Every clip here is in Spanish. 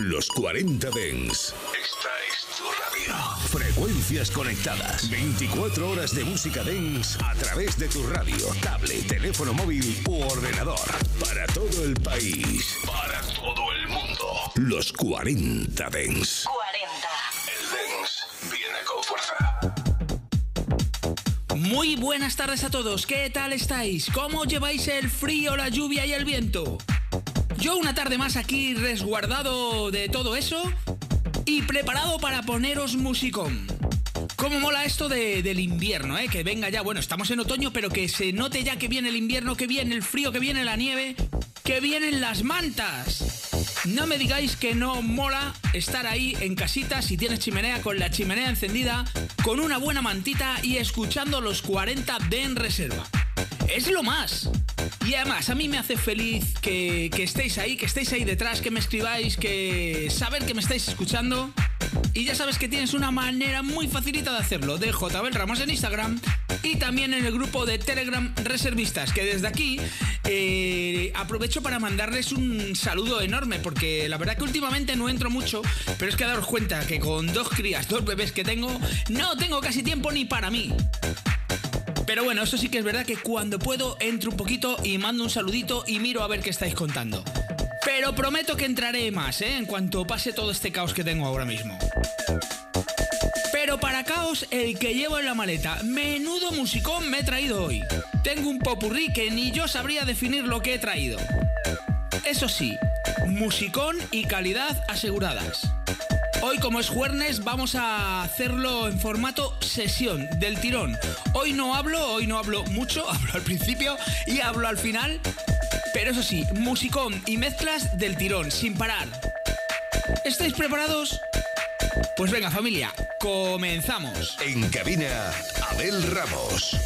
Los 40 Dens. Esta es tu radio. Frecuencias conectadas. 24 horas de música Dens a través de tu radio, tablet, teléfono móvil u ordenador. Para todo el país. Para todo el mundo. Los 40 Dens. 40. El Dens viene con fuerza. Muy buenas tardes a todos, ¿qué tal estáis? ¿Cómo lleváis el frío, la lluvia y el viento? Yo una tarde más aquí resguardado de todo eso y preparado para poneros musicón. ¿Cómo mola esto de- del invierno, eh? Que venga ya, bueno, estamos en otoño, pero que se note ya que viene el invierno, que viene el frío, que viene la nieve, que vienen las mantas. No me digáis que no mola estar ahí en casita si tienes chimenea con la chimenea encendida, con una buena mantita y escuchando los 40 de en reserva. Es lo más. Y además, a mí me hace feliz que, que estéis ahí, que estéis ahí detrás, que me escribáis, que saber que me estáis escuchando. Y ya sabes que tienes una manera muy facilita de hacerlo, de JBL Ramos en Instagram y también en el grupo de Telegram Reservistas, que desde aquí eh, aprovecho para mandarles un saludo enorme, porque la verdad que últimamente no entro mucho, pero es que daros cuenta que con dos crías, dos bebés que tengo, no tengo casi tiempo ni para mí. Pero bueno, eso sí que es verdad que cuando puedo entro un poquito y mando un saludito y miro a ver qué estáis contando. Pero prometo que entraré más, ¿eh? En cuanto pase todo este caos que tengo ahora mismo. Pero para caos, el que llevo en la maleta, menudo musicón me he traído hoy. Tengo un popurrí que ni yo sabría definir lo que he traído. Eso sí, musicón y calidad aseguradas. Hoy como es jueves vamos a hacerlo en formato sesión del tirón. Hoy no hablo, hoy no hablo mucho, hablo al principio y hablo al final. Pero eso sí, musicón y mezclas del tirón, sin parar. ¿Estáis preparados? Pues venga familia, comenzamos. En cabina, Abel Ramos.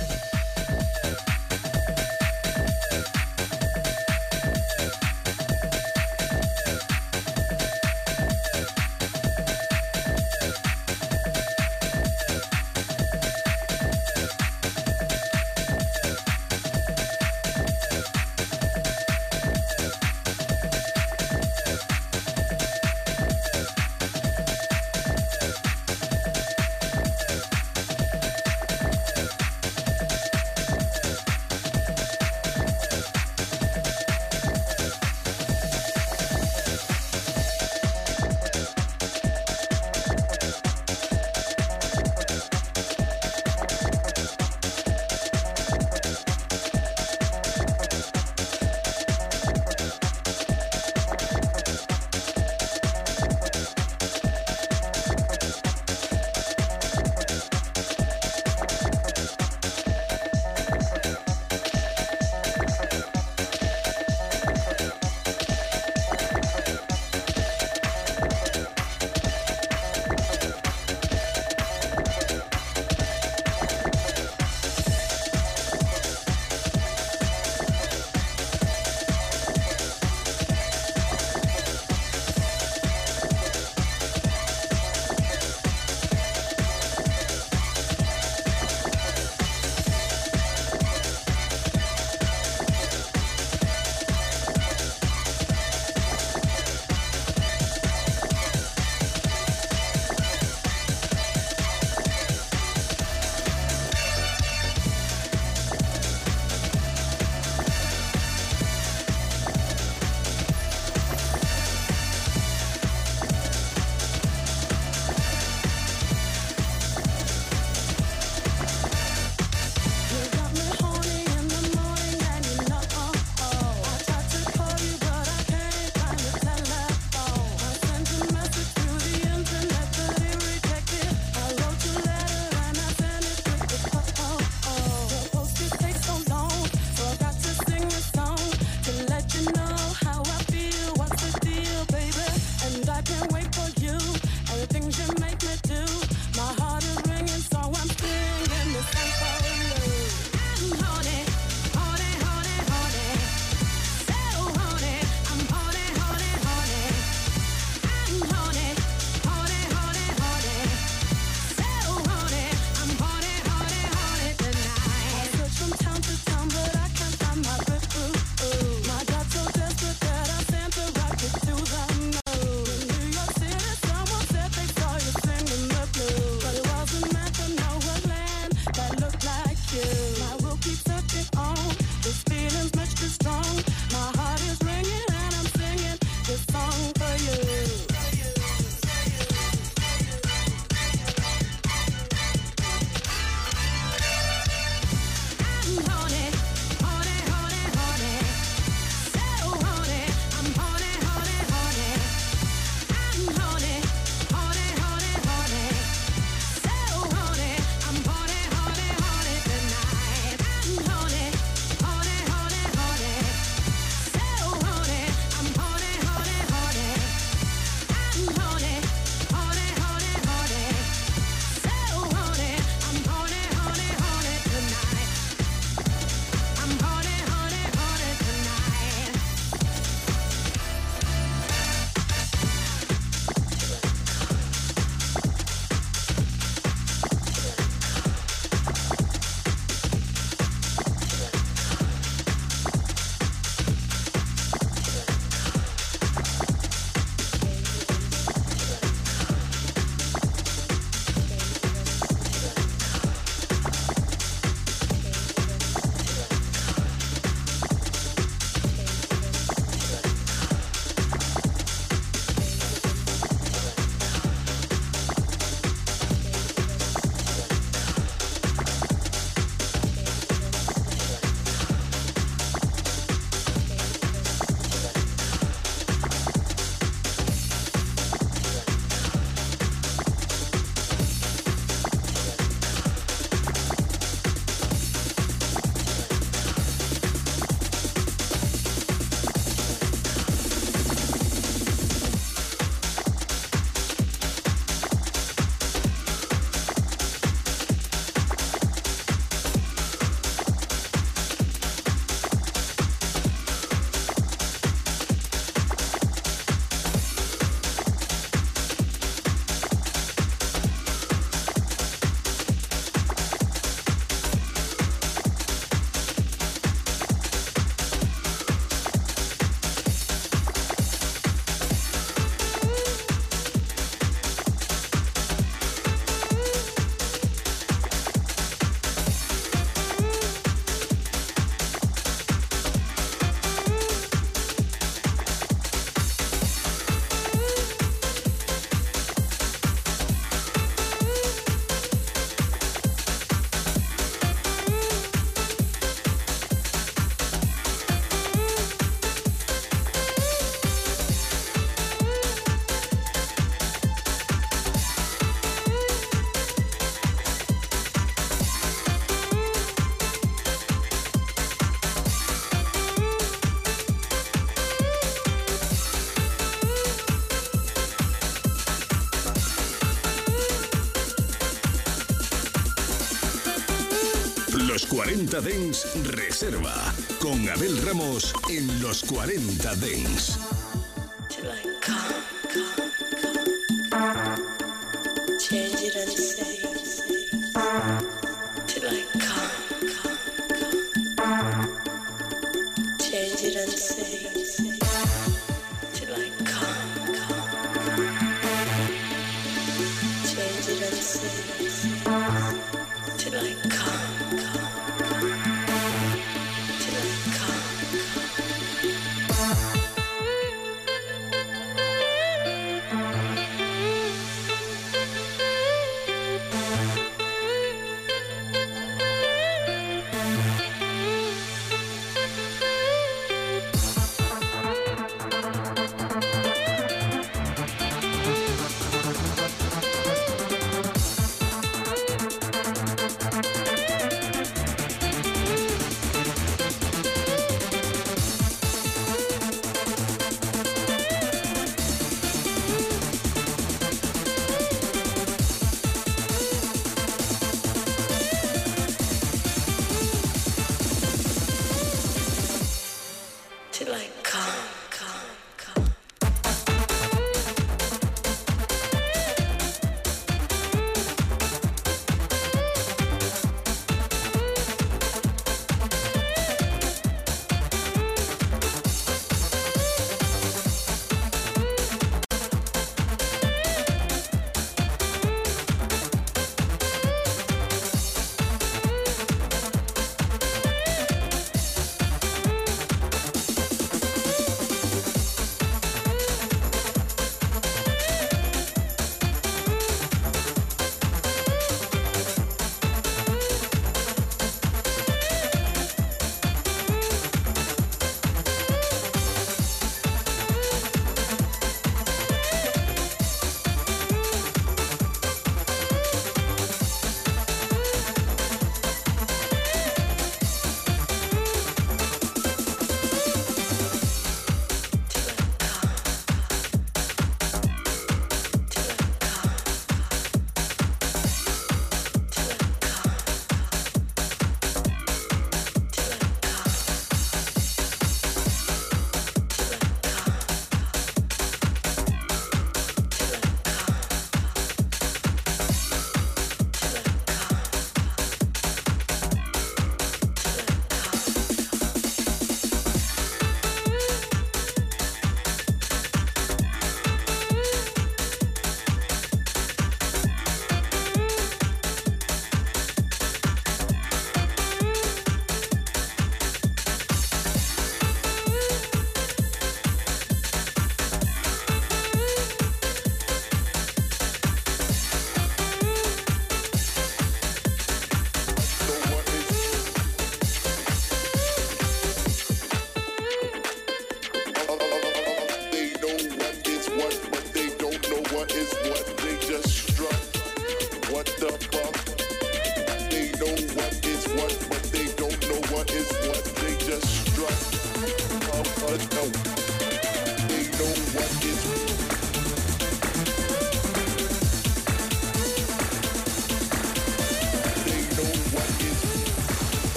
40 Dens Reserva con Abel Ramos en los 40 Dens.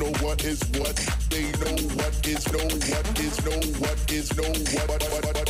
Know what is what. They know what is know what is know what is know what.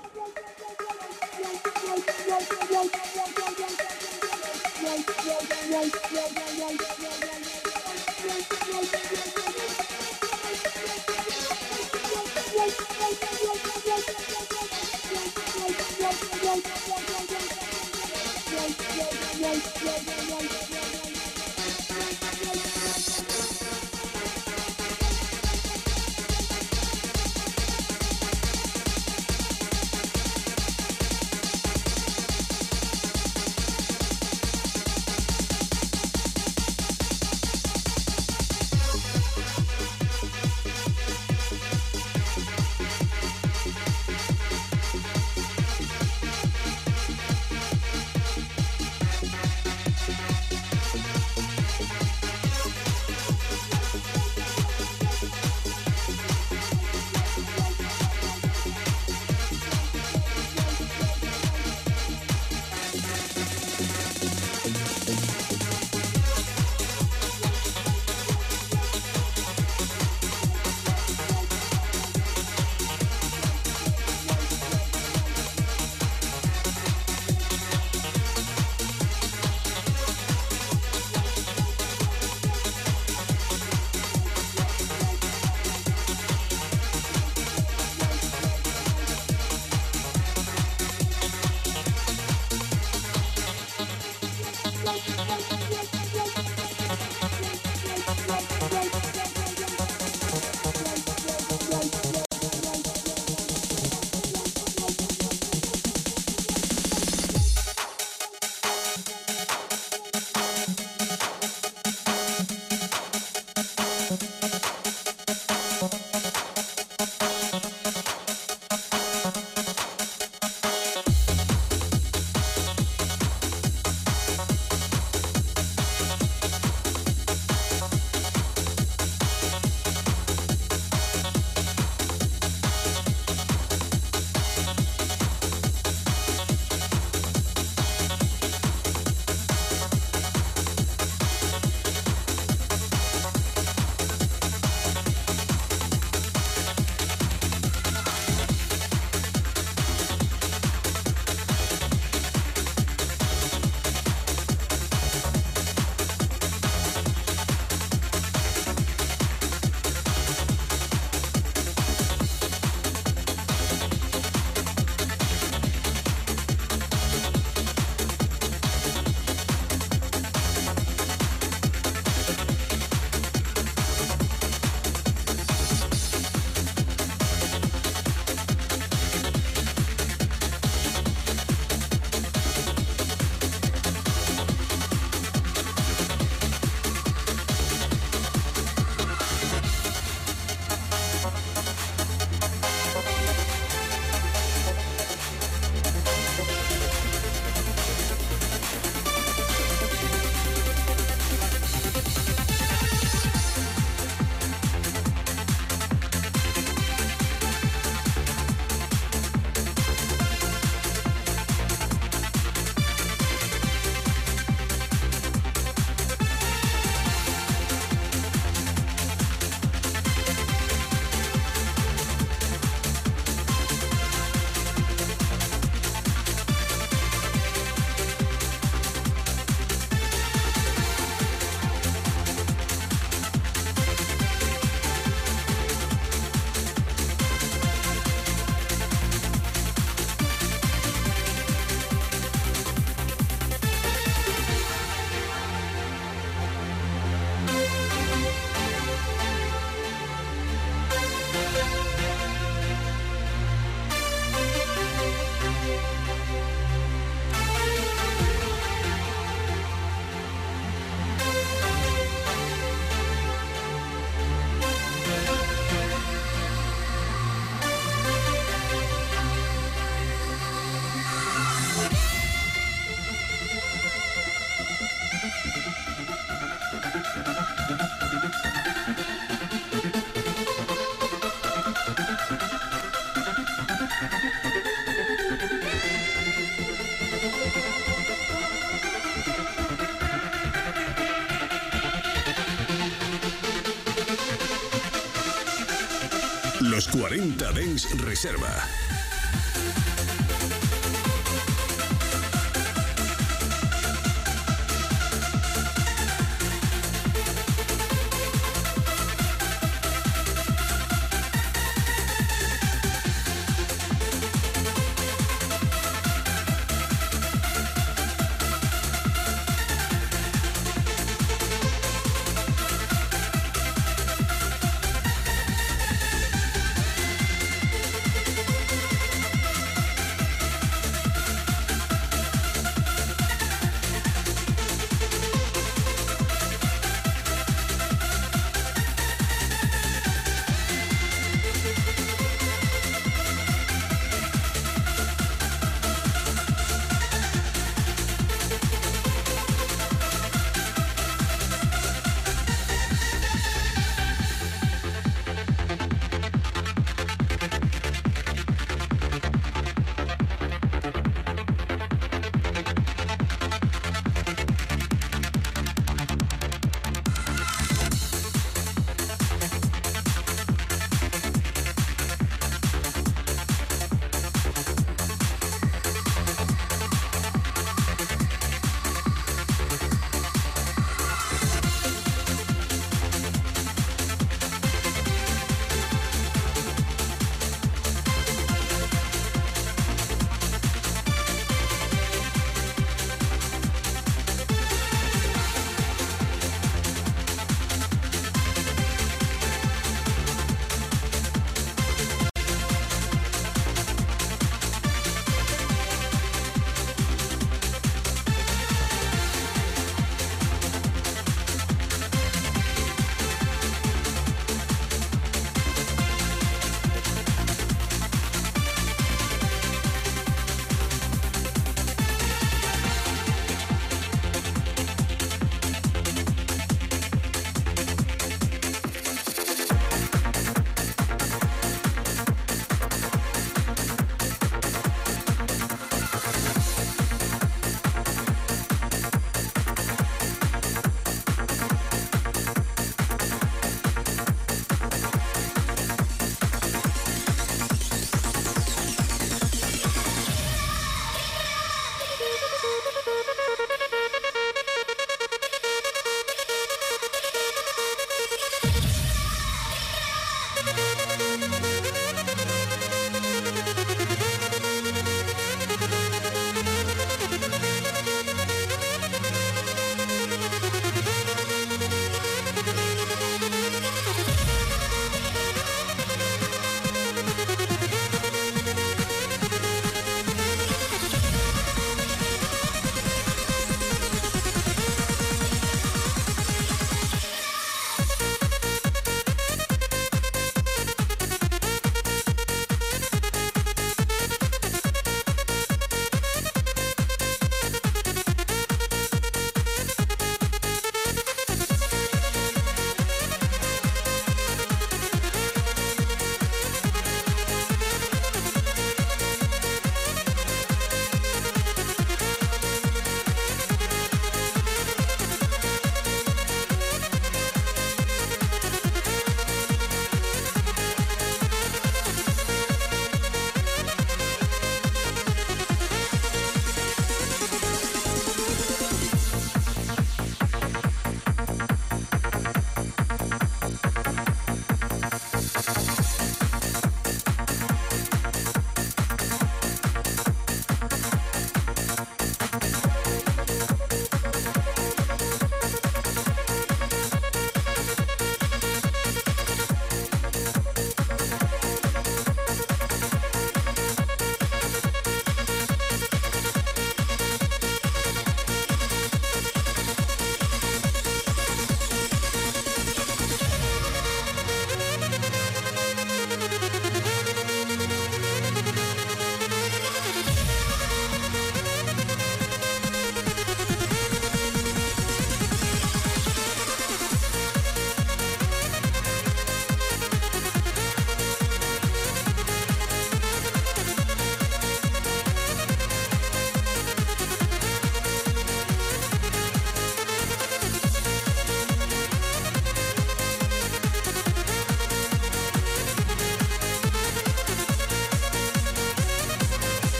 40 Dens Reserva.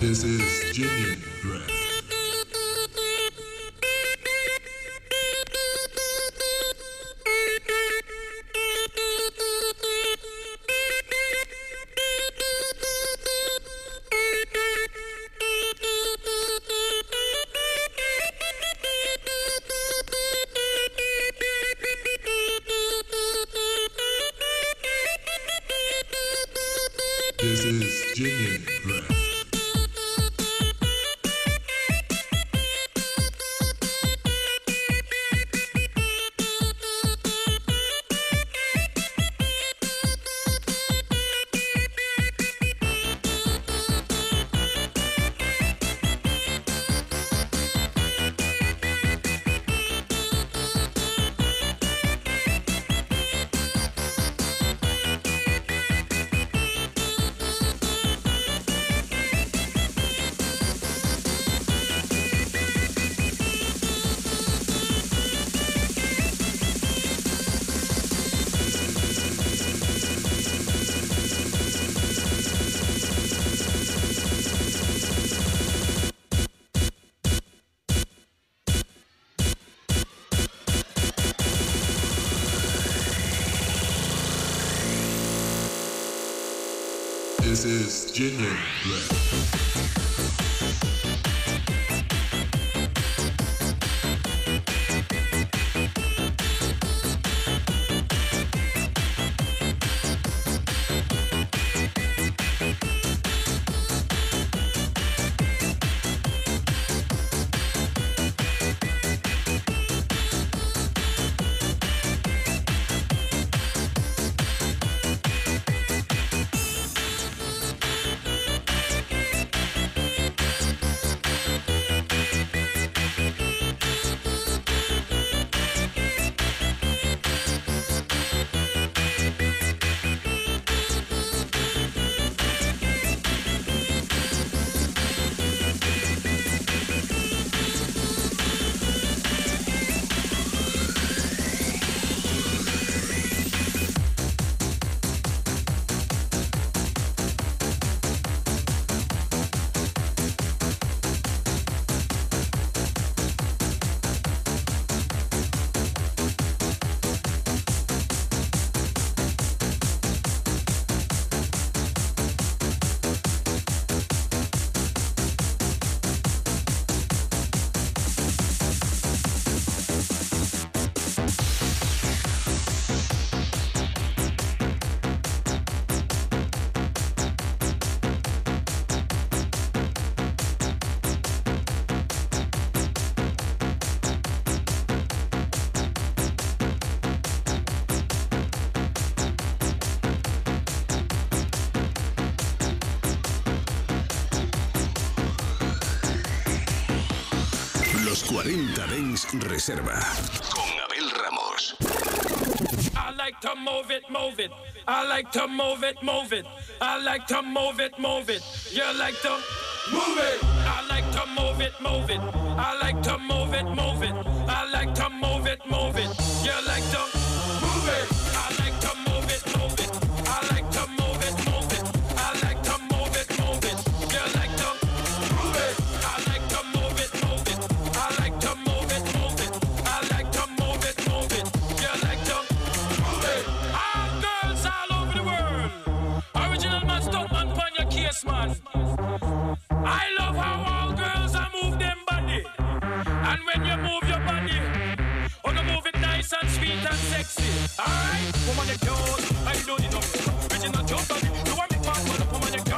This is This is genuine Reserva. Con Abel Ramos. I like to move it, move it. I like to move it, move it. I like to move it, move it. You like to move it. I like to move it, move it. I like to move it, move it. I like to move it, move it. You like to move it. I like to move it, move it. Your man. I love how all girls are move them body. And when you move your body, oh, you move it nice and sweet and sexy. Alright, woman, you cute. I don't need no original cute body. You want me woman, you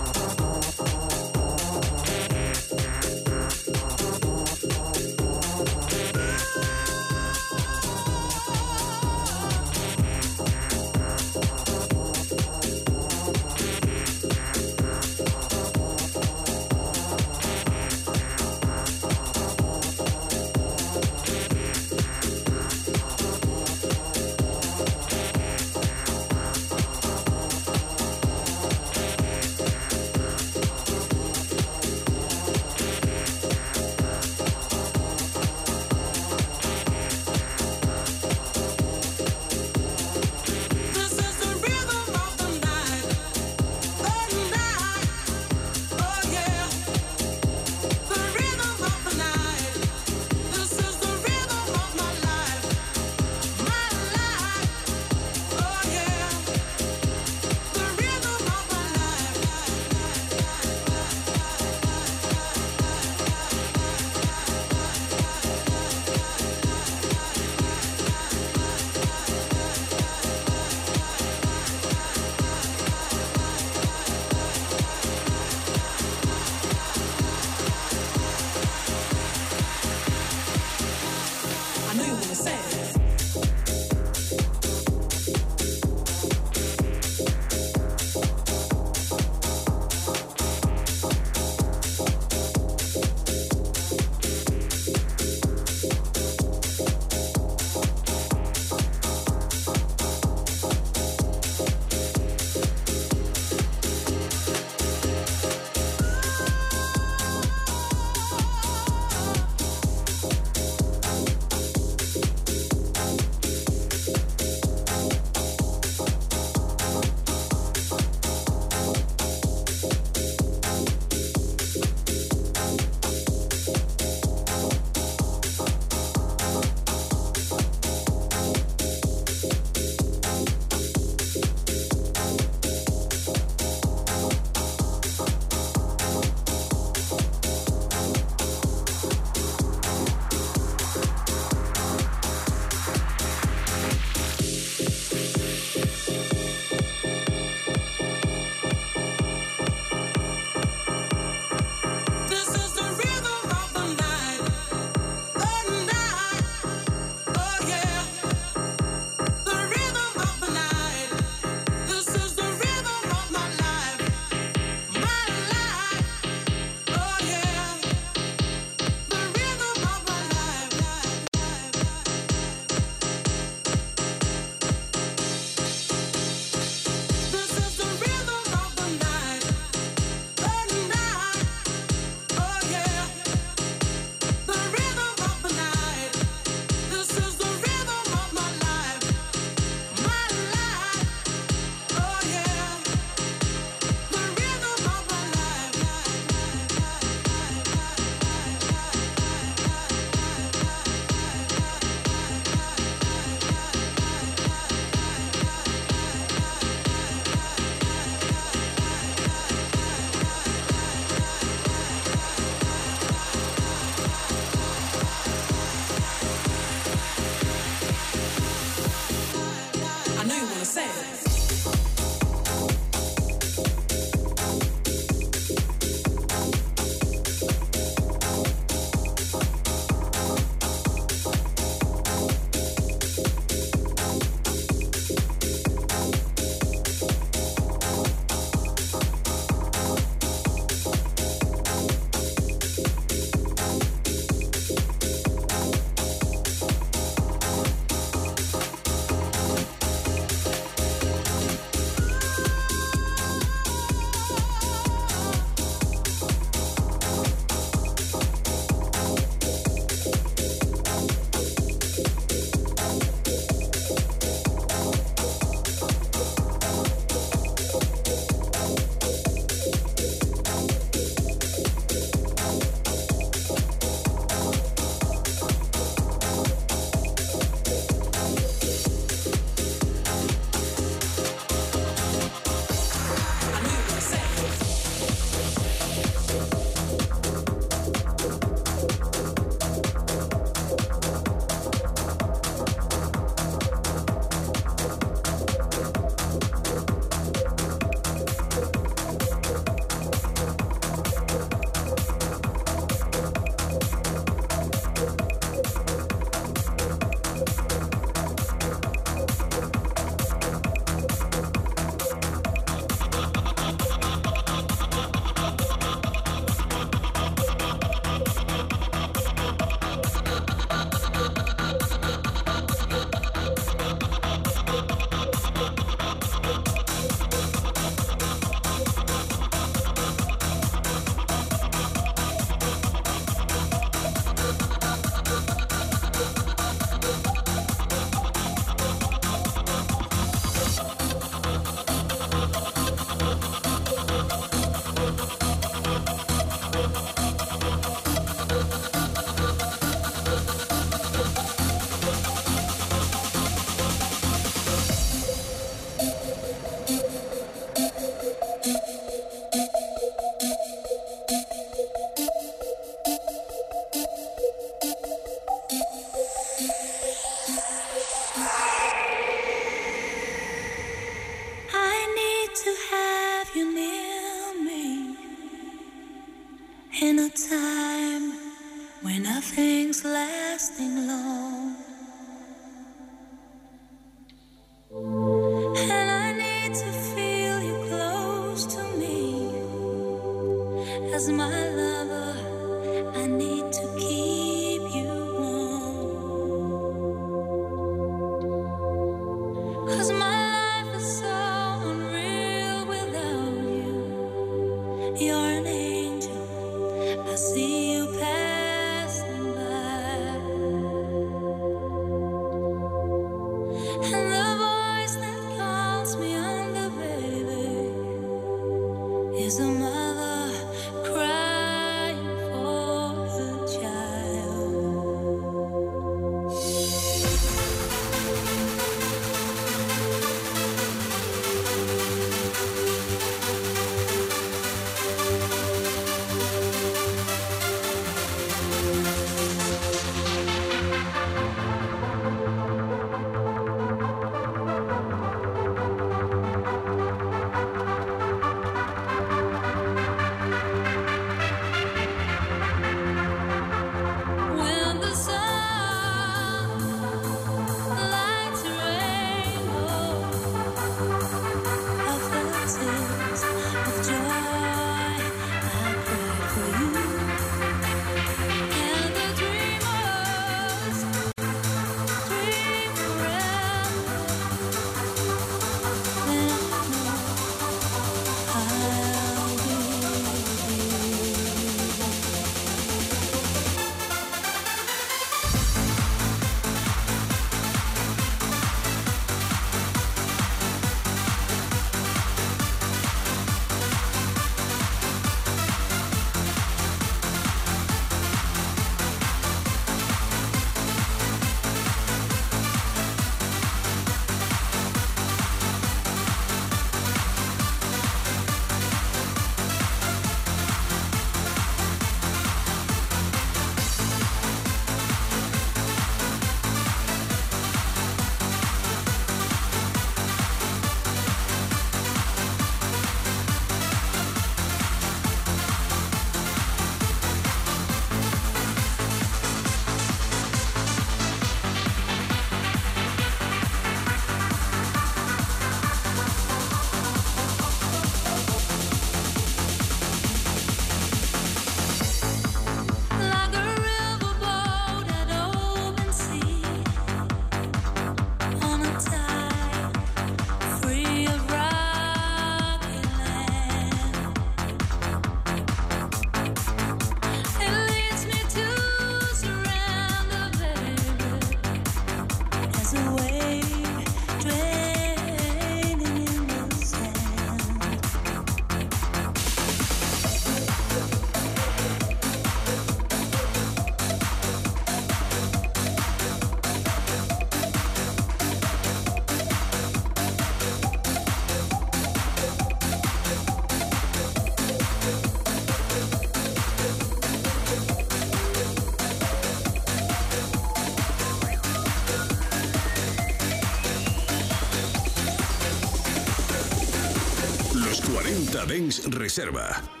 Dance Reserva.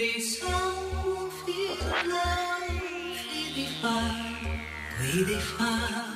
we define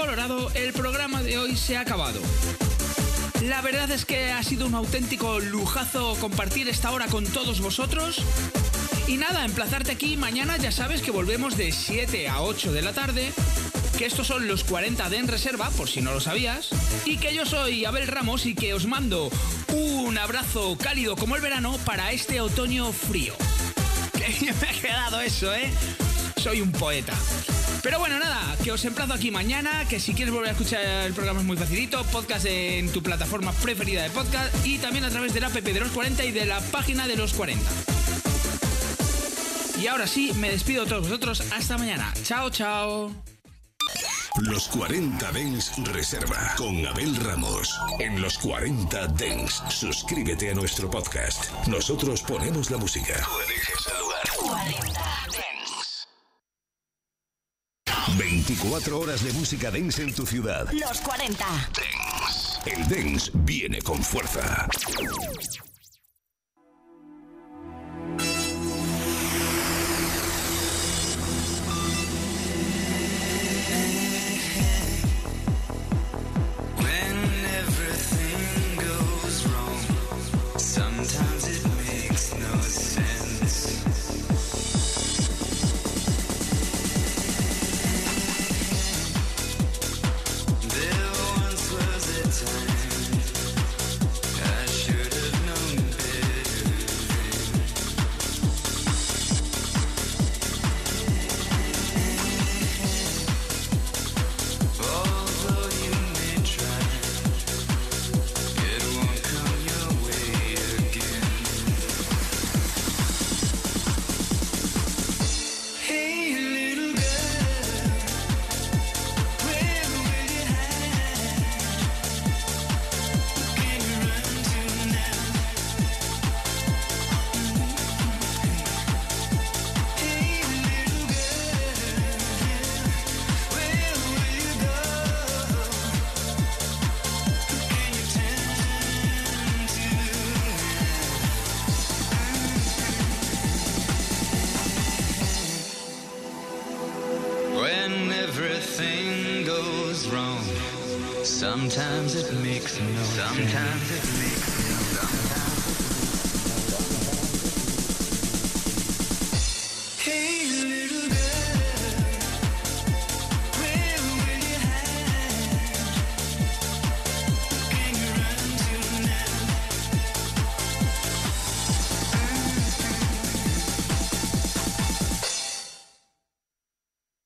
colorado, el programa de hoy se ha acabado. La verdad es que ha sido un auténtico lujazo compartir esta hora con todos vosotros. Y nada, emplazarte aquí mañana, ya sabes que volvemos de 7 a 8 de la tarde, que estos son los 40 de En Reserva, por si no lo sabías, y que yo soy Abel Ramos y que os mando un abrazo cálido como el verano para este otoño frío. Que me ha quedado eso, ¿eh? Soy un poeta. Pero bueno, nada, que os emplazo aquí mañana, que si quieres volver a escuchar el programa es muy facilito, podcast en tu plataforma preferida de podcast y también a través de la app de los 40 y de la página de los 40. Y ahora sí, me despido de todos vosotros, hasta mañana. Chao, chao. Los 40 Dens Reserva con Abel Ramos. En los 40 Dens, suscríbete a nuestro podcast. Nosotros ponemos la música. 24 horas de música dance en tu ciudad. Los 40. Dance. El dance viene con fuerza. Sometimes it makes no makes